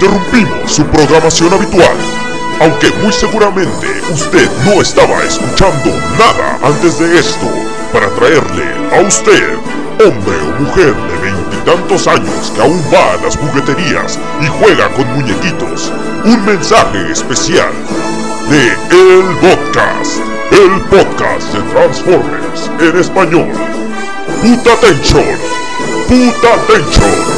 interrumpimos su programación habitual. Aunque muy seguramente usted no estaba escuchando nada antes de esto, para traerle a usted, hombre o mujer de veintitantos años que aún va a las jugueterías y juega con muñequitos, un mensaje especial de El Podcast, el podcast de Transformers en español. Puta Tension, Puta Tension.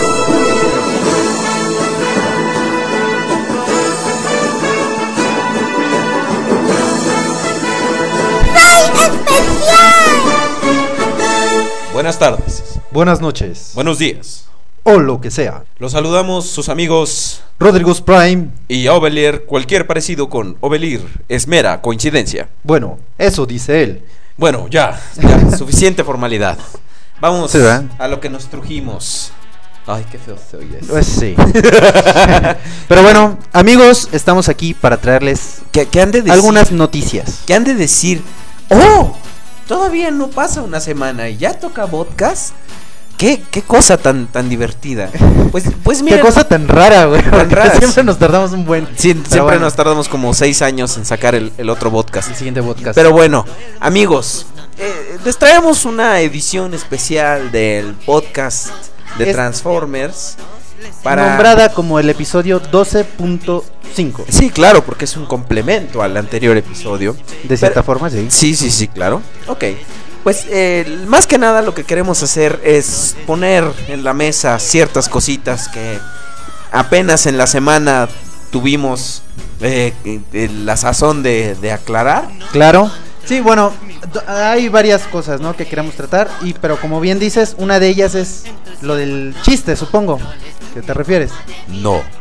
Buenas tardes, Buenas noches. buenos días. O lo que sea. Los saludamos sus amigos Rodrigo's Prime. y a Ovelier, cualquier parecido con Ovelir es mera coincidencia. Bueno, eso dice él. Bueno, ya, ya, suficiente formalidad. Vamos Sí, a lo que nos trujimos. Ay, qué feo se oye eso. Pues sí. Pero bueno, amigos, estamos aquí para traerles ¿Qué, qué han de decir? algunas noticias. ¿Qué han de decir? ¡Oh! Todavía no pasa una semana y ya toca podcast. ¿Qué, qué cosa tan, tan divertida? Pues, pues mira. Qué cosa tan rara, güey. Tan rara, Siempre nos tardamos un buen. Sí, siempre bueno, nos tardamos como seis años en sacar el, el otro podcast. El siguiente podcast. Pero bueno, amigos, eh, les traemos una edición especial del podcast de Es- Transformers. Para... Nombrada como el episodio 12.5. Sí, claro, porque es un complemento al anterior episodio. De cierta Pero- forma, sí. Sí, sí, sí, claro. Ok. Pues eh, más que nada lo que queremos hacer es poner en la mesa ciertas cositas que apenas en la semana tuvimos eh, eh, la sazón de, de aclarar. Claro. Sí, bueno, hay varias cosas, ¿no? Que queremos tratar. Y, pero como bien dices, una de ellas es lo del chiste, supongo. ¿Qué te refieres? No.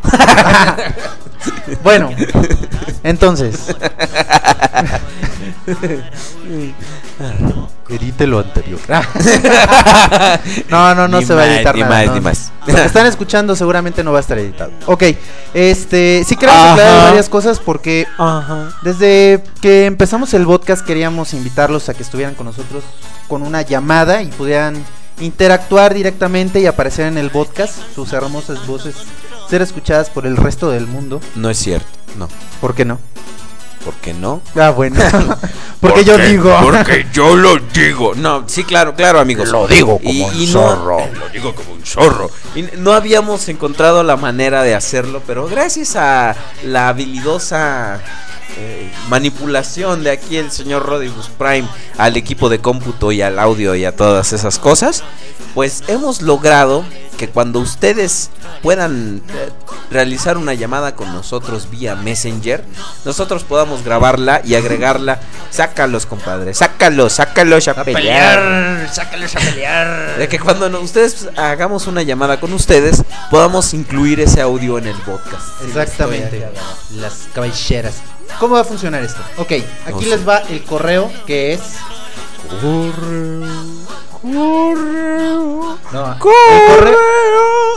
Bueno, entonces. Edite lo anterior. no, no, no Ni se va a editar ni nada. más, no, ni no. más. Lo que están escuchando seguramente no va a estar editado. Ok, este, sí queremos Ajá. aclarar varias cosas porque Ajá. desde que empezamos el podcast queríamos invitarlos a que estuvieran con nosotros con una llamada y pudieran interactuar directamente y aparecer en el podcast, sus hermosas voces ser escuchadas por el resto del mundo. No es cierto, no. ¿Por qué no? ¿Por qué no? Ah, bueno. porque yo digo. Porque yo lo digo. No, sí, claro, claro, amigos. Lo digo como Y- un y no- zorro. lo digo como un zorro. Y no habíamos encontrado la manera de hacerlo, pero gracias a la habilidosa eh, manipulación de aquí el señor Rodimus Prime al equipo de cómputo y al audio y a todas esas cosas, pues hemos logrado que cuando ustedes puedan eh, realizar una llamada con nosotros vía Messenger, nosotros podamos grabarla y agregarla. Sácalos, compadre, sácalos, sácalos a, pelear. sácalos a pelear. De que cuando no- ustedes hagamos una llamada con ustedes, podamos incluir ese audio en el podcast. Exactamente. Las caballeras. ¿Cómo va a funcionar esto? Ok, aquí No sé. les va el correo que es. No, el correo.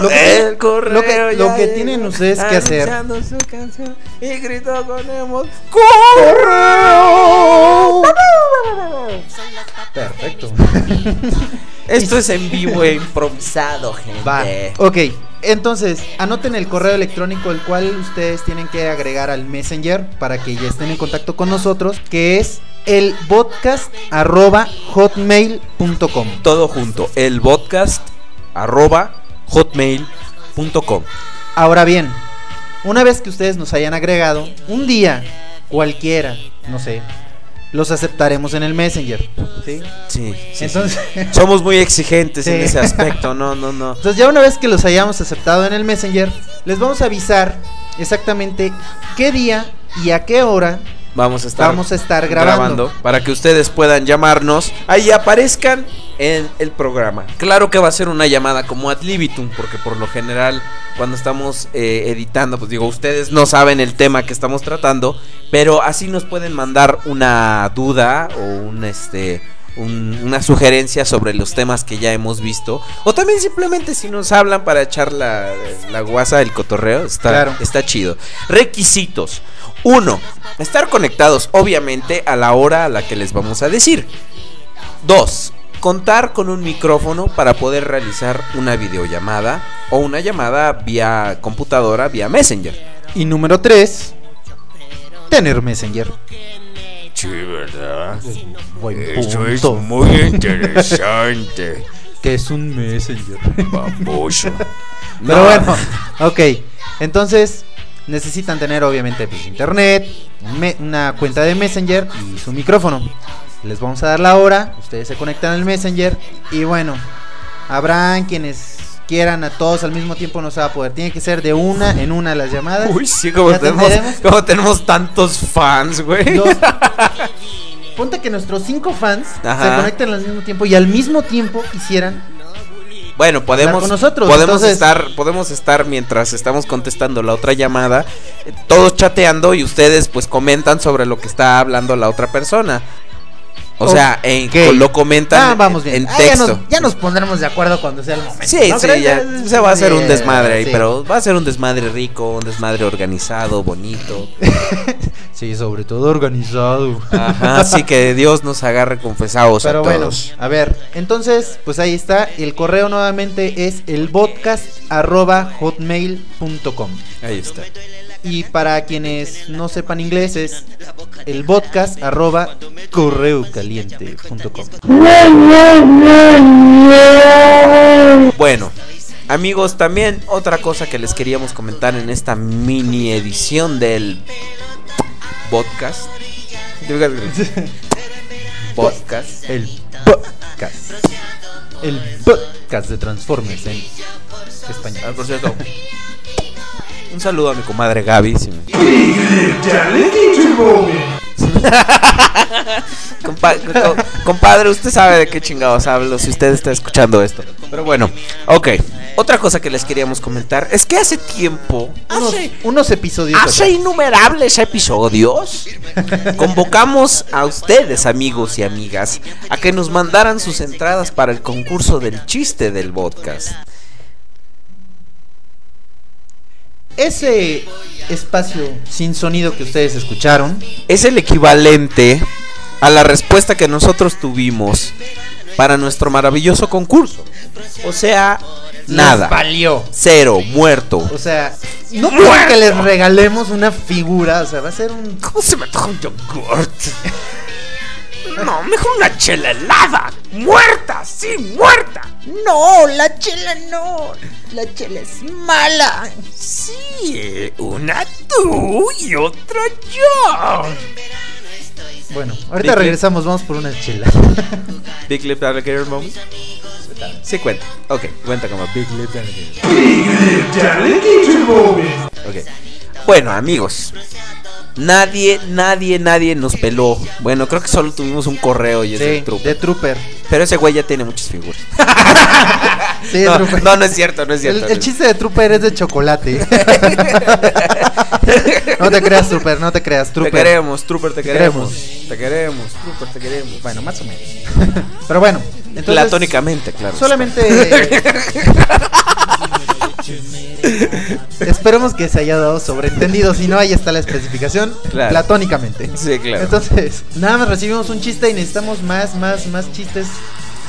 Lo que- el correo lo que- lo ya que llegó, tienen ustedes que hacer. anunciando su canción y gritó con emo- Perfecto. Esto es en vivo e improvisado, gente. Va. Ok, entonces anoten el correo electrónico el cual ustedes tienen que agregar al Messenger para que ya estén en contacto con nosotros, que es el podcast arroba hotmail.com. Todo junto, el podcast arroba hotmail.com. Ahora bien, una vez que ustedes nos hayan agregado, un día cualquiera, no sé, los aceptaremos en el Messenger. ¿sí? Sí, sí, Entonces, sí. somos muy exigentes en ese aspecto, no, no, no. entonces ya una vez que los hayamos aceptado en el Messenger, les vamos a avisar exactamente qué día y a qué hora Vamos a estar, vamos a estar grabando. para que ustedes puedan llamarnos ahí aparezcan en el programa. Claro que va a ser una llamada como ad libitum, porque por lo general cuando estamos eh, editando, pues digo, ustedes no saben el tema que estamos tratando, pero así nos pueden mandar una duda o un este un- una sugerencia sobre los temas que ya hemos visto. O también simplemente si nos hablan para echar la, la guasa, el cotorreo, está, Claro. está chido. Requisitos. Uno, estar conectados obviamente a la hora a la que les vamos a decir. Dos, contar con un micrófono para poder realizar una videollamada o una llamada vía computadora, vía Messenger. Y número 3, tener Messenger. Sí, ¿verdad? Buen Eso es muy interesante. Que es un Messenger. Baboso. Pero No. bueno, ok. Entonces, necesitan tener obviamente pues, internet, me- una cuenta de Messenger y su micrófono. Les vamos a dar la hora, ustedes se conectan al Messenger y bueno, habrán quienes quieran a todos al mismo tiempo, no se va a poder. Tiene que ser de una en una las llamadas. Uy, sí, como tenemos, tendremos. como tenemos tantos fans, güey. Los- Ponte que nuestros cinco fans Ajá. se conecten al mismo tiempo y al mismo tiempo quisieran Bueno, podemos con nosotros, podemos entonces- estar podemos estar mientras estamos contestando la otra llamada, eh, todos chateando y ustedes pues comentan sobre lo que está hablando la otra persona. O sea, en- lo comentan Ah, vamos bien. en Ah, ya, texto. nos, ya nos pondremos de acuerdo cuando sea el momento. Sí, ¿no sí, crees? ya se va a hacer un desmadre ahí, sí. pero va a ser un desmadre rico, un desmadre organizado, bonito. Sí, sobre todo organizado. Ajá, así que Dios nos agarre confesados Pero a bueno, a ver, entonces, pues ahí está. El correo nuevamente es el hotmail.com Ahí está. Y para quienes no sepan inglés es el podcast arroba correocaliente.com. Bueno, amigos, también otra cosa que les queríamos comentar en esta mini edición del podcast. Podcast. El podcast. El podcast de Transformers en español. Ah, por cierto, un saludo a mi comadre Gaby. si me- Compa- co- compadre, usted sabe de qué chingados hablo si usted está escuchando esto. Pero bueno, ok. Otra cosa que les queríamos comentar es que hace tiempo, Unos, hace, unos episodios. hace innumerables episodios, convocamos a ustedes, amigos y amigas, a que nos mandaran sus entradas para el concurso del chiste del podcast. Ese espacio sin sonido que ustedes escucharon Es el equivalente a la respuesta que nosotros tuvimos para nuestro maravilloso concurso. O sea, nada. valió. Cero, muerto. O sea, no creo que les regalemos una figura, o sea, va a ser un ¿Cómo se me antoja un yogurt? No, mejor una chela helada. Muerta, sí, muerta. No, la chela no. La chela es mala. Sí, una tú y otra yo. Bueno, ahorita Big regresamos, vamos por una chela. Big Lip Alligator Moment. Sí cuenta. Ok, cuenta como Big Lip Alligator. Ok. Bueno, amigos. Nadie, nadie, nadie nos peló. Bueno, creo que solo tuvimos un correo y es Sí, de Trooper. Pero ese güey ya tiene muchas figuras. Sí, no, Trooper. no, no es cierto, no es cierto. el chiste de Trooper es de chocolate. no te creas, Trooper, no te creas, Te Trooper. queremos, Trooper, te queremos. queremos. Te queremos, Trooper, te queremos. Bueno, más o menos. Pero bueno, entonces. Platónicamente, claro. Solamente. Esperemos que se haya dado sobreentendido. Si no, ahí está la especificación. Claro. Platónicamente. Sí, claro. Entonces, nada más recibimos un chiste y necesitamos más, más, más chistes.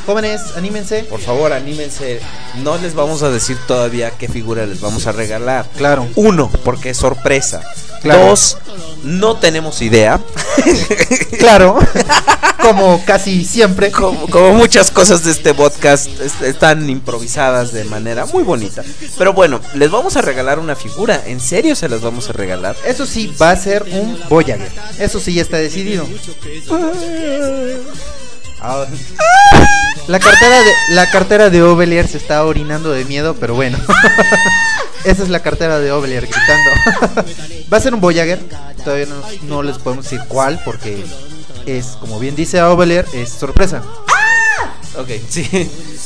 Jóvenes, anímense. Por favor, anímense. No les vamos a decir todavía qué figura les vamos a regalar. Claro. Uno, porque es sorpresa. Claro. Dos, no tenemos idea. Claro. Como casi siempre. Como, como muchas cosas de este podcast es- están improvisadas de manera muy bonita. Pero bueno, les vamos a regalar una figura. ¿En serio se las vamos a regalar? Eso sí, va a ser un Voyager. Eso sí ya está decidido. La cartera de la cartera de Ovelier se está orinando de miedo, pero bueno. Esa es la cartera de Ovelier gritando. Va a ser un Voyager. Todavía no, no les podemos decir cuál porque es, como bien dice Ovelier, es sorpresa. Ok, sí,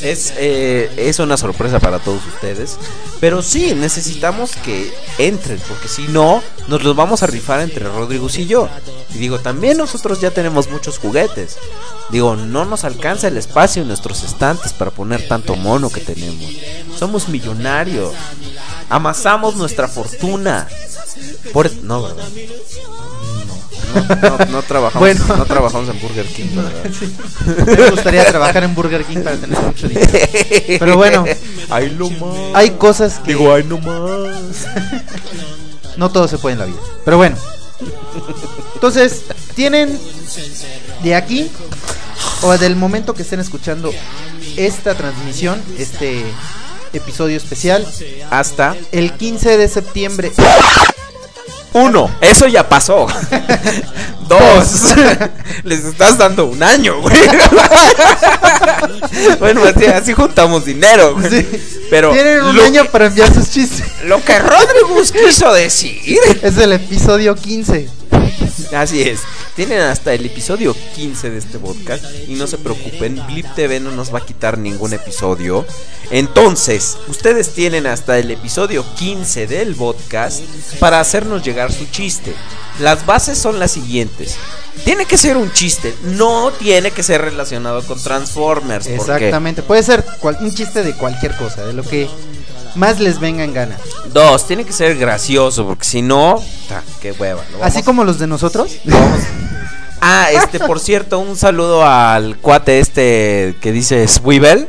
es, eh, es una sorpresa para todos ustedes. Pero sí, necesitamos que entren, porque si no, nos los vamos a rifar entre Rodrigo y yo. Y digo, también nosotros ya tenemos muchos juguetes. Digo, no nos alcanza el espacio en nuestros estantes para poner tanto mono que tenemos. Somos millonarios. Amasamos nuestra fortuna. Por... No, ¿verdad? No, no- no trabajamos, Bueno. no trabajamos en Burger King, ¿verdad? Sí. Me gustaría trabajar en Burger King para tener mucho dinero. Pero bueno, Ay, no más. hay cosas que Digo, ay, no más. no todo se puede en la vida. Pero bueno. Entonces, tienen de aquí o del momento que estén escuchando esta transmisión, este episodio especial, Hasta el 15 de septiembre. Uno. Eso ya pasó. Dos. Les estás dando un año, güey. bueno, así, así juntamos dinero, güey. Sí. Pero Tienen un lo, año para enviar sus chistes. lo que Rodrigo quiso decir. Es el episodio 15. Así es. Tienen hasta el episodio 15 de este podcast. Y no se preocupen, Blip TV no nos va a quitar ningún episodio. Entonces, ustedes tienen hasta el episodio 15 del podcast para hacernos llegar su chiste. Las bases son las siguientes. Tiene que ser un chiste, no tiene que ser relacionado con Transformers. Exactamente. Puede ser cual- un chiste de cualquier cosa, de lo que más les venga en gana. Dos, tiene que ser gracioso, porque si no, ta, qué hueva. lo Así vamos- como los de nosotros. Ah, este, por cierto, un saludo al cuate este que dice Swivel.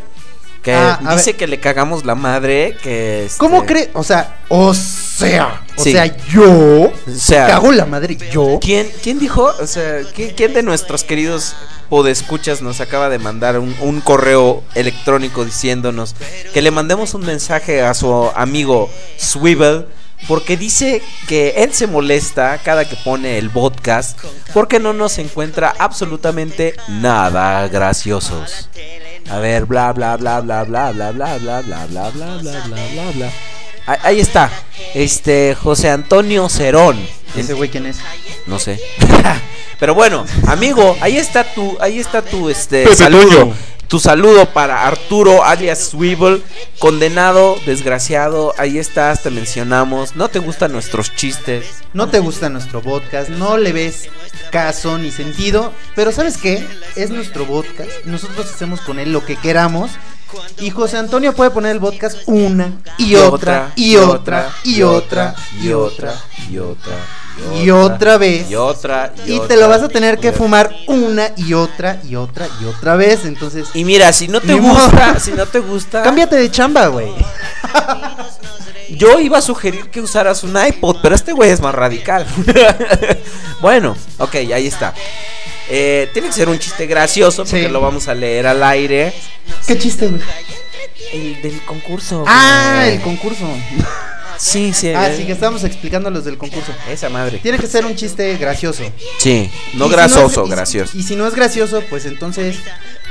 Que Ah, dice ver. que le cagamos la madre. Que este, ¿Cómo cree? O sea, o sea, o Sí. sea, yo O sea, cago la madre, yo. ¿quién, ¿quién dijo? O sea, ¿quién, quién de nuestros queridos podescuchas nos acaba de mandar un, un correo electrónico diciéndonos que le mandemos un mensaje a su amigo Swivel? Porque dice que él se molesta cada que pone el podcast porque no nos encuentra absolutamente nada graciosos. A ver, bla bla bla bla bla bla bla bla bla bla bla bla bla bla Ahí está. Este José Antonio Cerón. Ese güey quién es? No sé. Pero bueno, amigo, ahí está tu, ahí está tu este Pepe saludo. Tu saludo para Arturo alias Swivel, condenado, desgraciado, ahí estás, te mencionamos. No te gustan nuestros chistes. No te gusta nuestro podcast, no le ves caso ni sentido, pero ¿sabes qué? Es nuestro podcast, nosotros hacemos con él lo que queramos. Y José Antonio puede poner el podcast una y otra y otra y otra y otra y otra y otra vez. y otra y otra, te lo vas a tener que fumar una y otra y otra y otra vez. Entonces, Y mira, si no te gusta, si no te gusta, cámbiate de chamba, güey. Yo iba a sugerir que usaras un iPod, pero este güey es más radical. bueno, ok, ahí está. Eh, tiene que ser un chiste gracioso porque Sí. lo vamos a leer al aire. ¿Qué chiste, güey? El del concurso. Ah, güey. el concurso. Sí, sí. Ah, eh, sí, que estábamos explicando los del concurso. Esa madre. Tiene que ser un chiste gracioso. Sí, no Y si grasoso, es- y- gracioso. Y, si no es gracioso, pues entonces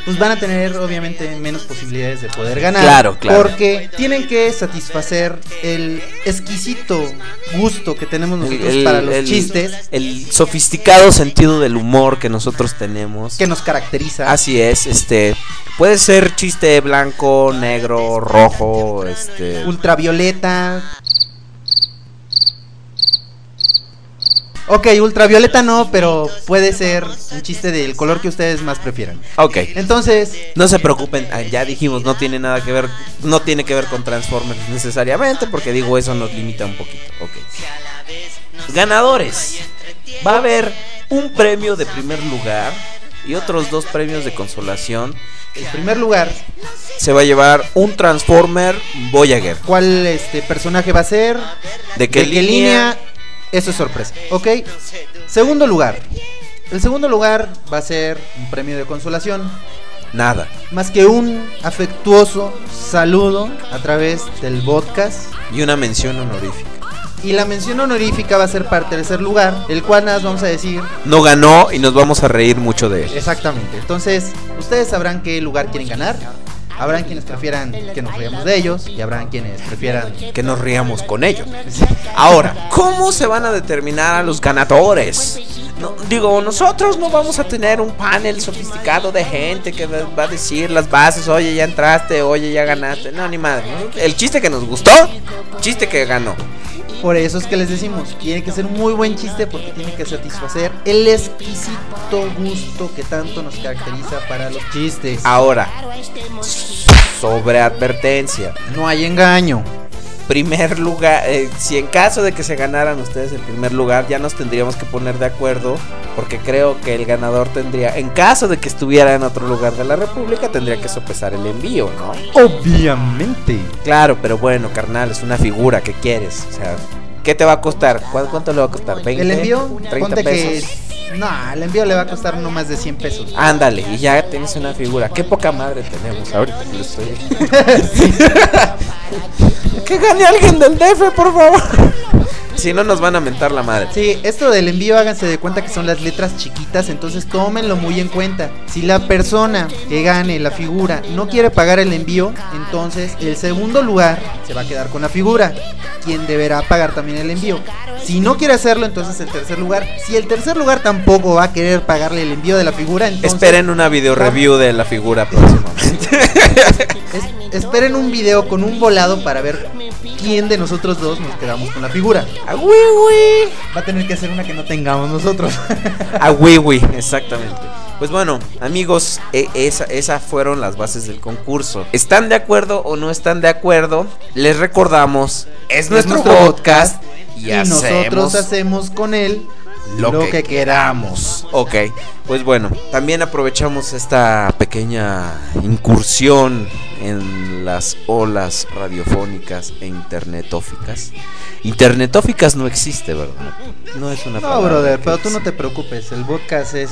pues van a tener obviamente menos posibilidades de poder ganar. Claro, claro. Porque tienen que satisfacer el exquisito gusto que tenemos nosotros El- para los el- chistes El sofisticado sentido del humor que nosotros tenemos. que nos caracteriza. Así es, este. Puede ser chiste blanco, negro, rojo, este. Ultravioleta. Ok, ultravioleta no, pero puede ser un chiste del color que ustedes más prefieran. Ok. Entonces, No se preocupen, ah, ya dijimos, no tiene nada que ver, no tiene que ver con Transformers necesariamente, porque digo, eso nos limita un poquito. Ok. Ganadores. Va a haber un premio de primer lugar y otros dos premios de consolación. en primer lugar, Se va a llevar un Transformer Voyager. ¿cuál este personaje va a ser? ¿De qué línea? Eso es sorpresa, ¿ok? Segundo lugar. El segundo lugar va a ser un premio de consolación. Nada. Más que un afectuoso saludo a través del podcast. Y una mención honorífica. Y la mención honorífica va a ser para tercer lugar, el cual nada más vamos a decir No ganó y nos vamos a reír mucho de él. exactamente. Entonces, ustedes sabrán qué lugar quieren ganar. Habrán quienes prefieran que nos riamos de ellos y habrán quienes prefieran Que nos riamos con ellos. Ahora, ¿cómo se van a determinar a los ganadores? No, digo, nosotros no vamos a tener un panel sofisticado de gente que va a decir las bases, oye, ya entraste, oye, ya ganaste. No, ni madre. ¿no? El chiste que nos gustó, chiste que ganó. Por eso es que les decimos, tiene que ser un muy buen chiste porque tiene que satisfacer el exquisito gusto que tanto nos caracteriza para los chistes. Ahora, sobre advertencia. No hay engaño. Primer lugar, eh, si en caso de que se ganaran ustedes el primer lugar, ya nos tendríamos que poner de acuerdo, porque creo que el ganador tendría, en caso de que estuviera en otro lugar de la República, tendría que sopesar el envío, ¿no? Obviamente. Claro, pero bueno, carnal, es una figura que quieres, o sea, ¿qué te va a costar? ¿Cuánto, le va a costar? ¿20? El envío, 30 ponte pesos. que. No, el envío le va a costar no más de 100 pesos. Ándale, y ya tienes una figura. Qué poca madre tenemos ahorita que lo estoy. que gane alguien del DF, por favor. Si no, nos van a mentar la madre. Sí, esto del envío háganse de cuenta que son las letras chiquitas, entonces tómenlo muy en cuenta. Si la persona que gane la figura no quiere pagar el envío, entonces el segundo lugar se va a quedar con la figura, quien deberá pagar también el envío. Si no quiere hacerlo, entonces el tercer lugar. Si el tercer lugar tampoco va a querer pagarle el envío de la figura, entonces Esperen una video review de la figura próximamente. es- esperen un video con un volado para ver quién de nosotros dos nos quedamos con la figura. ¡A wiwi! Va a tener que ser una que no tengamos nosotros. A wiwi, exactamente. Pues bueno, amigos, e- esa, esas fueron las bases del concurso. ¿Están de acuerdo o no están de acuerdo? Les recordamos, es nuestro, nuestro podcast y, y nosotros hacemos con él lo, que, queramos. Ok, pues bueno, también aprovechamos esta pequeña incursión en las olas radiofónicas e internetóficas. Internetóficas no existe, ¿verdad? No es una No, palabra brother, que pero tú no te preocupes. El podcast es.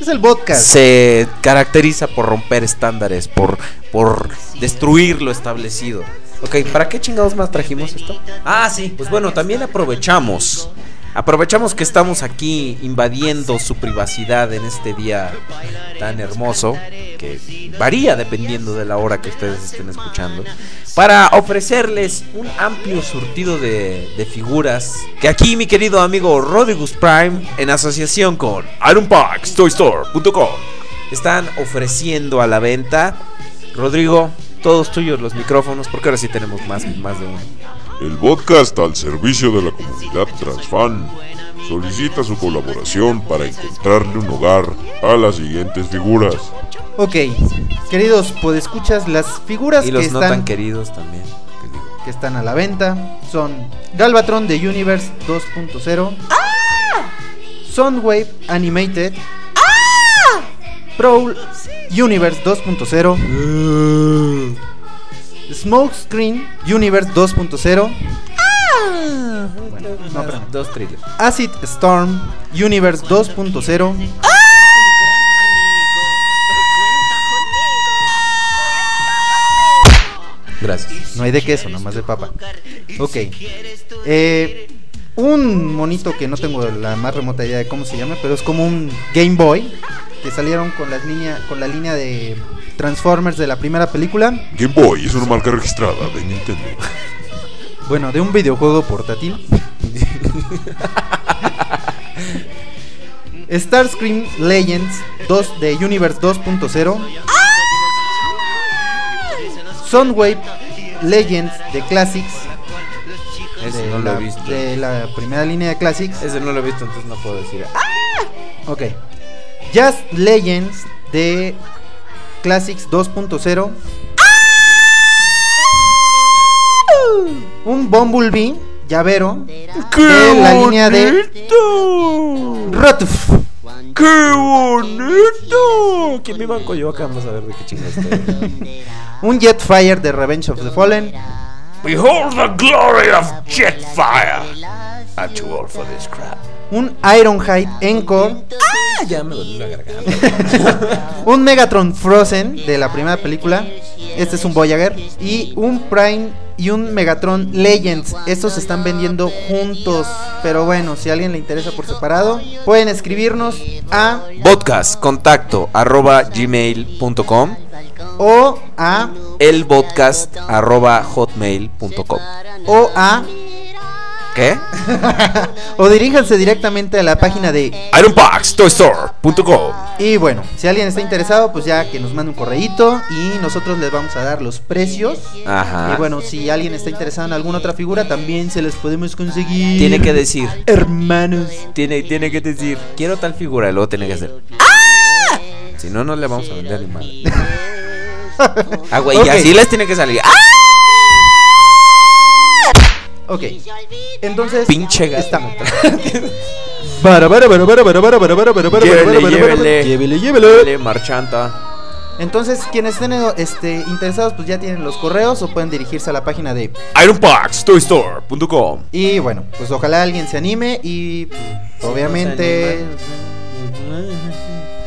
Es el podcast. Se caracteriza por romper estándares, por, por destruir lo establecido. Ok, ¿para qué chingados más trajimos esto? Ah, sí, pues bueno, también aprovechamos. Aprovechamos que estamos aquí invadiendo su privacidad en este día tan hermoso, que varía dependiendo de la hora que ustedes estén escuchando, para ofrecerles un amplio surtido de, figuras que aquí mi querido amigo Rodigus Prime, en asociación con IronPacksToyStore.com, están ofreciendo a la venta. Rodrigo, todos tuyos los micrófonos, porque ahora sí tenemos más, más de uno. El podcast al servicio de la comunidad transfan solicita su colaboración para encontrarle un hogar a las siguientes figuras. Ok, queridos, pues escuchas las figuras Y que los no tan están, queridos también. que que están a la venta son Galvatron de Universe 2.0, Soundwave Animated, Prowl Universe 2.0, Smokescreen Universe 2.0, no, espérame. Dos thrillers. Acid Storm Universe 2.0, Gracias. No hay de queso, nomás de papa. Ok. Eh, un monito que no tengo la más remota idea de cómo se llama, pero es como un Game Boy que salieron con las línea, con la línea de Transformers de la primera película. Game Boy es una marca registrada de Nintendo. Bueno, de un videojuego portátil. Starscream Legends 2 de Universe 2.0. Soundwave Legends de Classics. Ese de no lo la, he visto. de la primera línea de Classics. Ese no lo he visto, entonces no puedo decir. Ok. Jazz Legends de Classics 2.0. Un Bumblebee llavero de la línea de Rotuf. ¡Qué bonito! ¿Quién viva en Coyoacán? Vamos a ver de qué chingados estoy. Un Jetfire de Revenge of the Fallen. Behold the glory of Jetfire. I'm too old for this crap. Un Ironhide Encore. Ah, ya me dolió la garganta. Un Megatron Frozen de la primera película. Este es un Voyager. Y un Prime y un Megatron Legends. Estos se están vendiendo juntos. Pero bueno, si a alguien le interesa por separado, pueden escribirnos a Podcast, contacto, arroba gmail.com. o a El podcast, arroba hotmail.com. o a ¿Qué? o diríjanse directamente a la página de IronBoxToyStore.com. y bueno, si alguien está interesado, pues ya que nos mande un correíto y nosotros les vamos a dar los precios. Ajá. Y bueno, si alguien está interesado en alguna otra figura, también se les podemos conseguir. Tiene que decir. hermanos. Tiene, tiene que decir, quiero tal figura, y luego tiene que hacer. Si no, no le vamos a vender ni madre. Ah, güey, y así les tiene que salir. ¡Ah! Ok. Entonces. Pinche gato. Está. Bara, bara, bara, bara, bara, bara, bara, bara, bara, bara, Llévele, llévele. llévele, marchanta. Entonces, quienes estén este, interesados, pues ya tienen los correos o pueden dirigirse a la página de. IronPaxToyStore.com Y bueno, pues ojalá alguien se anime y pues, obviamente.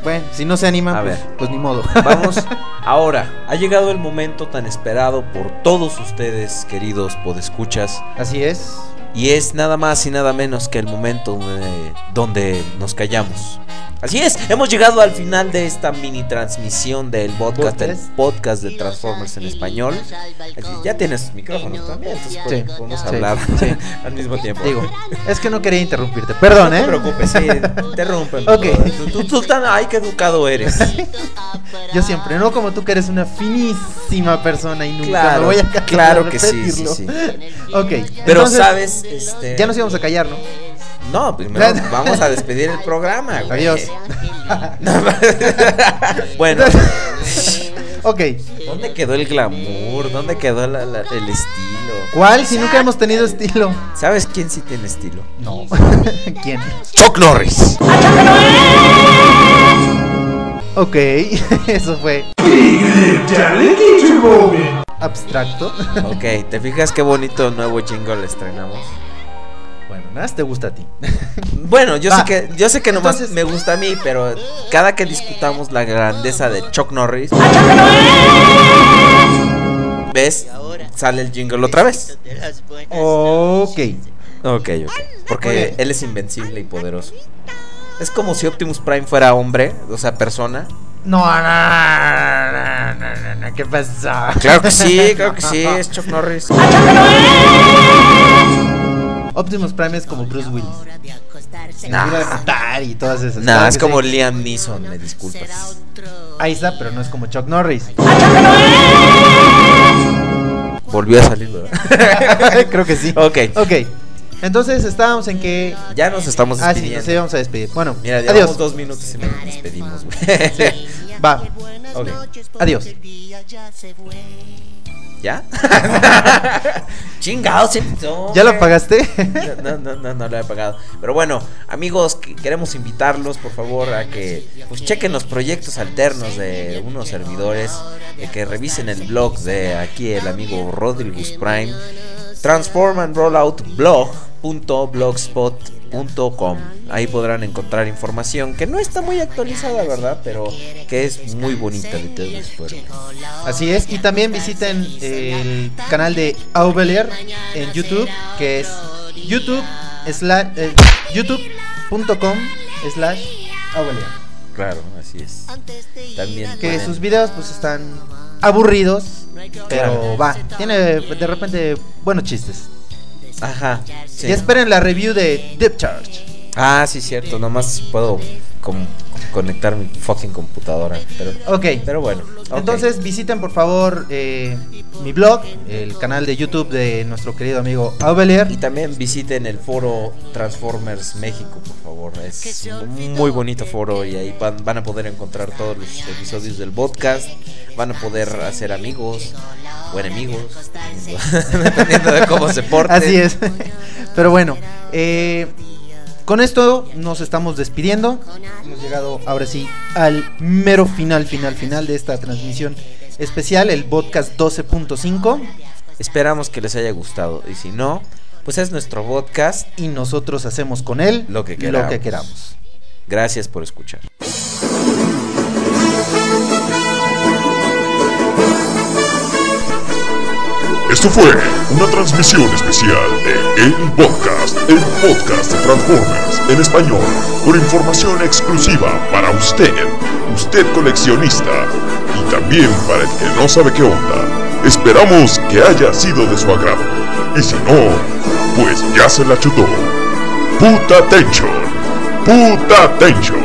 Bueno, si no se anima, A pues, ver. pues ni modo. Vamos, ahora, ha llegado el momento tan esperado por todos ustedes, queridos podescuchas, Así es. Y es nada más y nada menos que el momento eh, donde nos callamos. Así es, hemos llegado al final de esta mini transmisión del podcast, el Podcast. de Transformers en español. Así, Ya tienes micrófonos también, entonces Sí, podemos- sí, hablar sí. al mismo tiempo. Digo, es que no quería interrumpirte. Perdón, no ¿eh? te preocupes, sí, interrumpen. Ok. Tú, tú- tú tan, ay, qué educado eres. Yo siempre, no como tú que eres una finísima persona y nunca Claro, me voy a claro que sí, repetirlo. sí, ok. Pero entonces, sabes, este... Ya nos íbamos a callar, ¿no? No, primero vamos a despedir el programa. güey. Adiós. bueno, Ok. ¿dónde quedó el glamour? ¿Dónde quedó la- la- el estilo? ¿Cuál? Si nunca hemos tenido estilo. ¿Sabes quién sí tiene estilo? No. ¿Quién? Chuck Norris. Ok, eso fue. Abstracto. Ok, ¿te fijas qué bonito nuevo jingle estrenamos? Bueno, nada más te gusta a ti. Bueno, yo Va. sé que yo sé que nomás Entonces- me gusta a mí, pero cada que discutamos la grandeza de Chuck Norris, ¿ves? Sale el jingle otra vez. Ok. Ok, ok. Porque él es invencible y poderoso. Es como si Optimus Prime fuera hombre, o sea, persona. No, no, no, no, no, no, ¿qué pasa? Claro que sí, claro que sí, es Chuck Norris. Optimus Prime es como Bruce Willis. Nah. De matar y todas esas Nah, es como sí. Liam Neeson, me disculpas. Ahí está, pero no es como Chuck Norris. Volvió a salir, ¿verdad? Creo que sí. Ok, Ok. Entonces estábamos en que. ya nos estamos Ah, sí, despidiendo. nos íbamos a despedir. Bueno, Mira, adiós. dos minutos y nos despedimos, güey. Va, ok. adiós. ¿Ya? Empezó, ¿Ya la güey. apagaste? No, no, no, no lo he pagado. Pero bueno, amigos, que- queremos invitarlos, por favor, a que pues chequen los proyectos alternos de unos servidores, eh, que revisen el blog de aquí el amigo Rodrigus Prime, Transform and Rollout blog.blogspot.com. Ahí podrán encontrar información que no está muy actualizada, ¿verdad? Pero que es muy bonita de. Así es. Y también visiten el canal de Aubelier en YouTube, que es YouTube slash, eh, youtube.com slash Aubelier. Claro, así es. También Que pueden- sus videos pues están aburridos, pero Claro. va. Tiene de repente buenos chistes. Ajá. sí. Y esperen la review de Deep Charge. Ah, sí, cierto. Nomás puedo conectar mi fucking computadora. Pero, Ok. pero bueno. Entonces visiten por favor eh, mi blog, el canal de YouTube de nuestro querido amigo Aubelier. Y también visiten el foro Transformers México, por favor. Es un muy bonito foro y ahí van, van a poder encontrar todos los episodios del podcast. Van a poder hacer amigos o enemigos, dependiendo, dependiendo de cómo se porten. Así es. Pero bueno, eh, con esto nos estamos despidiendo. Hemos llegado ahora sí al mero final, final, final de esta transmisión especial, el podcast 12.5. Esperamos que les haya gustado. Y si no, pues es nuestro podcast. Y nosotros hacemos con él Lo que lo queramos. que queramos. Gracias por escuchar. Esto fue una transmisión especial de El Podcast, el podcast de Transformers en español, con información exclusiva para usted, usted coleccionista, y también para el que no sabe qué onda. Esperamos que haya sido de su agrado, y si no, pues ya se la chutó. Puta Tension, puta Tension.